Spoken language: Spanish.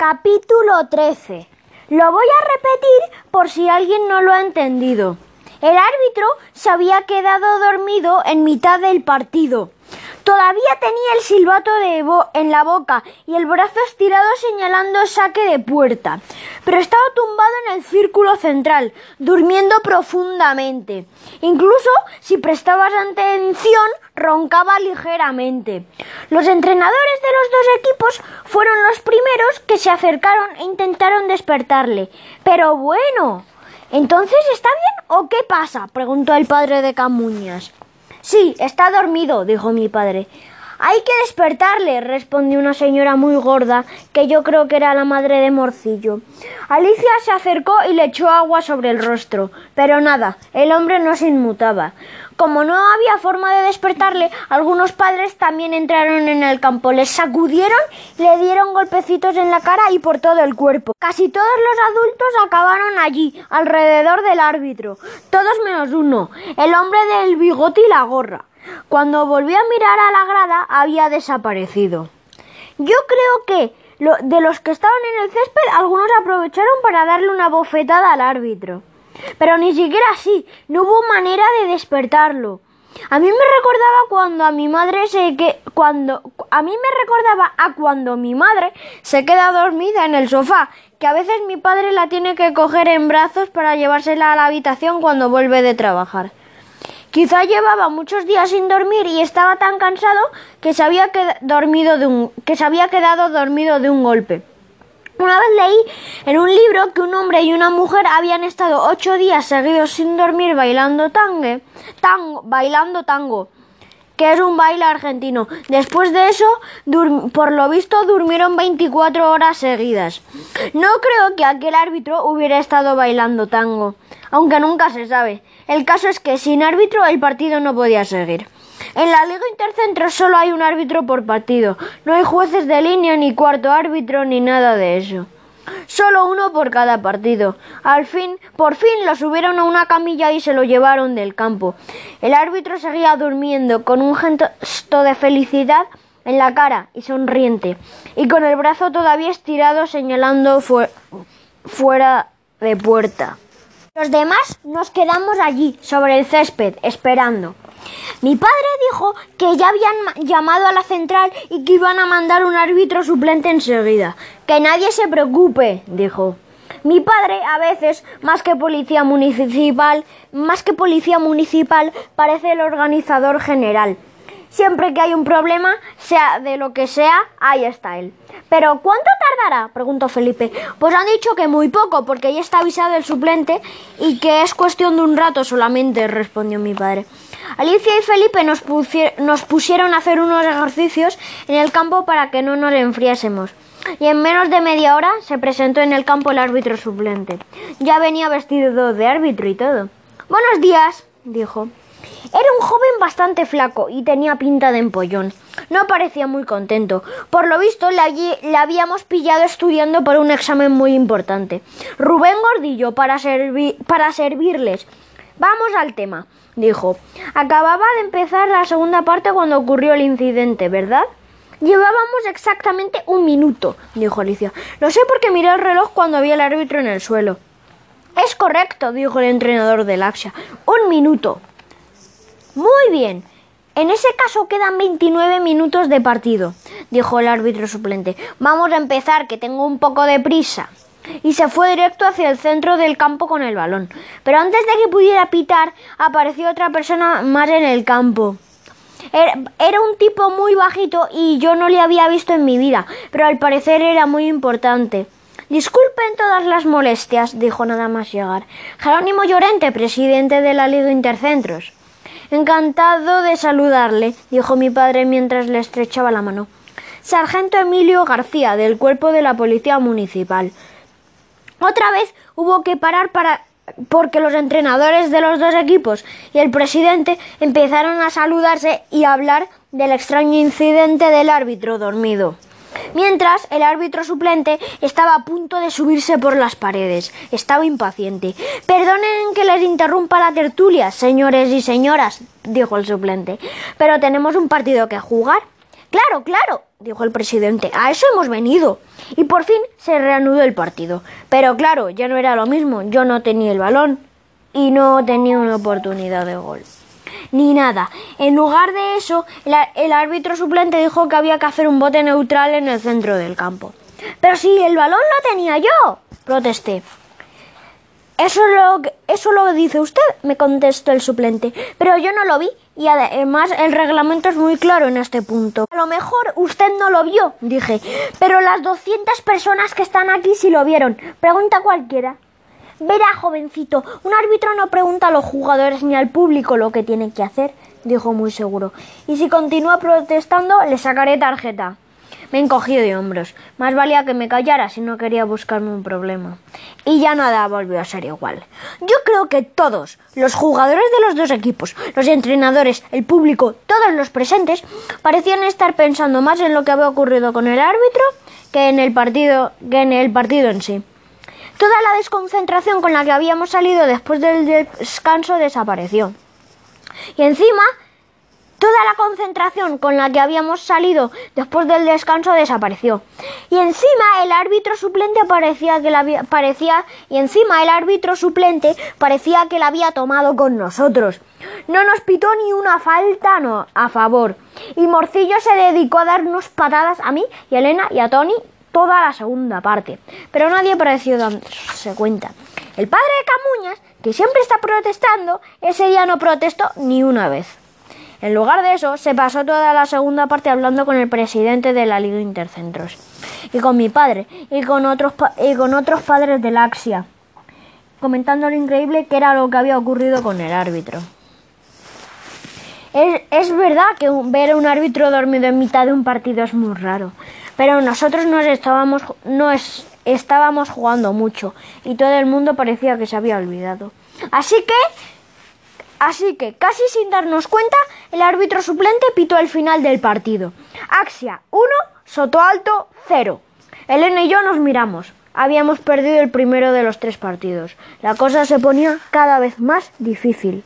Capítulo 13. Lo voy a repetir por si alguien no lo ha entendido. El árbitro se había quedado dormido en mitad del partido. Todavía tenía el silbato de en la boca y el brazo estirado señalando saque de puerta, pero estaba tumbado en el círculo central, durmiendo profundamente. Incluso si prestabas atención, roncaba ligeramente. Los entrenadores de los dos equipos fueron los primeros que se acercaron e intentaron despertarle. Pero bueno, ¿entonces está bien o qué pasa? preguntó el padre de Camuñas. Sí, está dormido, dijo mi padre. Hay que despertarle, respondió una señora muy gorda, que yo creo que era la madre de Morcillo. Alicia se acercó y le echó agua sobre el rostro, pero nada, el hombre no se inmutaba. Como no había forma de despertarle, algunos padres también entraron en el campo, le sacudieron le dieron golpecitos en la cara y por todo el cuerpo. Casi todos los adultos acabaron allí, alrededor del árbitro, todos menos uno, el hombre del bigote y la gorra. Cuando volvió a mirar a la grada había desaparecido. Yo creo que de los que estaban en el césped algunos aprovecharon para darle una bofetada al árbitro. Pero ni siquiera así, no hubo manera de despertarlo. A mí me recordaba cuando a mi madre se que cuando a mí me recordaba a cuando mi madre se queda dormida en el sofá, que a veces mi padre la tiene que coger en brazos para llevársela a la habitación cuando vuelve de trabajar. Quizá llevaba muchos días sin dormir y estaba tan cansado que se había, dormido de un, que se había quedado dormido de un golpe. Una vez leí en un libro que un hombre y una mujer habían estado ocho días seguidos sin dormir bailando tangue, tango, bailando tango, que es un baile argentino. Después de eso, por lo visto, durmieron 24 horas seguidas. No creo que aquel árbitro hubiera estado bailando tango, aunque nunca se sabe. El caso es que sin árbitro el partido no podía seguir. En la Liga Intercentro solo hay un árbitro por partido. No hay jueces de línea, ni cuarto árbitro, ni nada de eso. Solo uno por cada partido. Al fin, por fin lo subieron a una camilla y se lo llevaron del campo. El árbitro seguía durmiendo con un gesto de felicidad en la cara y sonriente, y con el brazo todavía estirado señalando fuera de puerta. Los demás nos quedamos allí, sobre el césped, esperando. Mi padre dijo que ya habían llamado a la central y que iban a mandar un árbitro suplente enseguida. Que nadie se preocupe, dijo. Mi padre, a veces, más que policía municipal, más que policía municipal, parece el organizador general. Siempre que hay un problema, sea de lo que sea, ahí está él. Pero ¿cuánto tardará? preguntó Felipe. Pues han dicho que muy poco, porque ya está avisado el suplente y que es cuestión de un rato solamente, respondió mi padre. Alicia y Felipe nos, pusieron a hacer unos ejercicios en el campo para que no nos enfriásemos. Y en menos de media hora se presentó en el campo el árbitro suplente. Ya venía vestido de árbitro y todo. Buenos días, dijo. Era un joven bastante flaco y tenía pinta de empollón. No parecía muy contento. Por lo visto, le, habíamos pillado estudiando para un examen muy importante. Rubén Gordillo, para servirles. Vamos al tema, dijo. Acababa de empezar la segunda parte cuando ocurrió el incidente, ¿verdad? Llevábamos exactamente un minuto, dijo Alicia. Lo sé porque miré el reloj cuando había el árbitro en el suelo. Es correcto, dijo el entrenador del Axia. Un minuto. Muy bien. En ese caso quedan 29 minutos de partido, dijo el árbitro suplente. Vamos a empezar, que tengo un poco de prisa. Y se fue directo hacia el centro del campo con el balón. Pero antes de que pudiera pitar, apareció otra persona más en el campo. Era un tipo muy bajito y yo no le había visto en mi vida, pero al parecer era muy importante. Disculpen todas las molestias, dijo nada más llegar. Jerónimo Llorente, presidente de la Liga Intercentros. Encantado de saludarle, dijo mi padre mientras le estrechaba la mano. Sargento Emilio García, del cuerpo de la Policía Municipal. Otra vez hubo que parar para porque los entrenadores de los dos equipos y el presidente empezaron a saludarse y a hablar del extraño incidente del árbitro dormido. Mientras, el árbitro suplente estaba a punto de subirse por las paredes. Estaba impaciente. Perdonen que les interrumpa la tertulia, señores y señoras, dijo el suplente, pero tenemos un partido que jugar. Claro, claro, dijo el presidente, a eso hemos venido. Y por fin se reanudó el partido. Pero claro, ya no era lo mismo, yo no tenía el balón y no tenía una oportunidad de gol. Ni nada. En lugar de eso, el, árbitro suplente dijo que había que hacer un bote neutral en el centro del campo. Pero si el balón lo tenía yo, protesté. Eso lo, eso lo dice usted, me contestó el suplente, pero yo no lo vi y además el reglamento es muy claro en este punto. A lo mejor usted no lo vio, dije, pero las 200 personas que están aquí sí lo vieron. Pregunta cualquiera. Verá, jovencito, un árbitro no pregunta a los jugadores ni al público lo que tiene que hacer, dijo muy seguro. Y si continúa protestando, le sacaré tarjeta. Me encogí de hombros. Más valía que me callara si no quería buscarme un problema. Y ya nada volvió a ser igual. Yo creo que todos, los jugadores de los dos equipos, los entrenadores, el público, todos los presentes, parecían estar pensando más en lo que había ocurrido con el árbitro que en el partido, que en el partido en sí. Toda la desconcentración con la que habíamos salido después del descanso desapareció. Y encima Toda la concentración con la que habíamos salido después del descanso desapareció. Y encima el árbitro suplente parecía que la había, parecía y encima el árbitro suplente parecía que la había tomado con nosotros. No nos pitó ni una falta a favor. Y Morcillo se dedicó a darnos patadas a mí y a Elena y a Tony toda la segunda parte. Pero nadie pareció darse cuenta. El padre de Camuñas, que siempre está protestando, ese día no protestó ni una vez. En lugar de eso, se pasó toda la segunda parte hablando con el presidente de la Liga Intercentros, y con mi padre, y con otros, y con otros padres de Laxia, comentando lo increíble que era lo que había ocurrido con el árbitro. Es, es verdad que ver a un árbitro dormido en mitad de un partido es muy raro, pero nosotros nos estábamos, nos estábamos jugando mucho y todo el mundo parecía que se había olvidado. Así que Así que, casi sin darnos cuenta, el árbitro suplente pitó el final del partido. Axia 1, Soto Alto 0. Elena y yo nos miramos. Habíamos perdido el primero de los tres partidos. La cosa se ponía cada vez más difícil.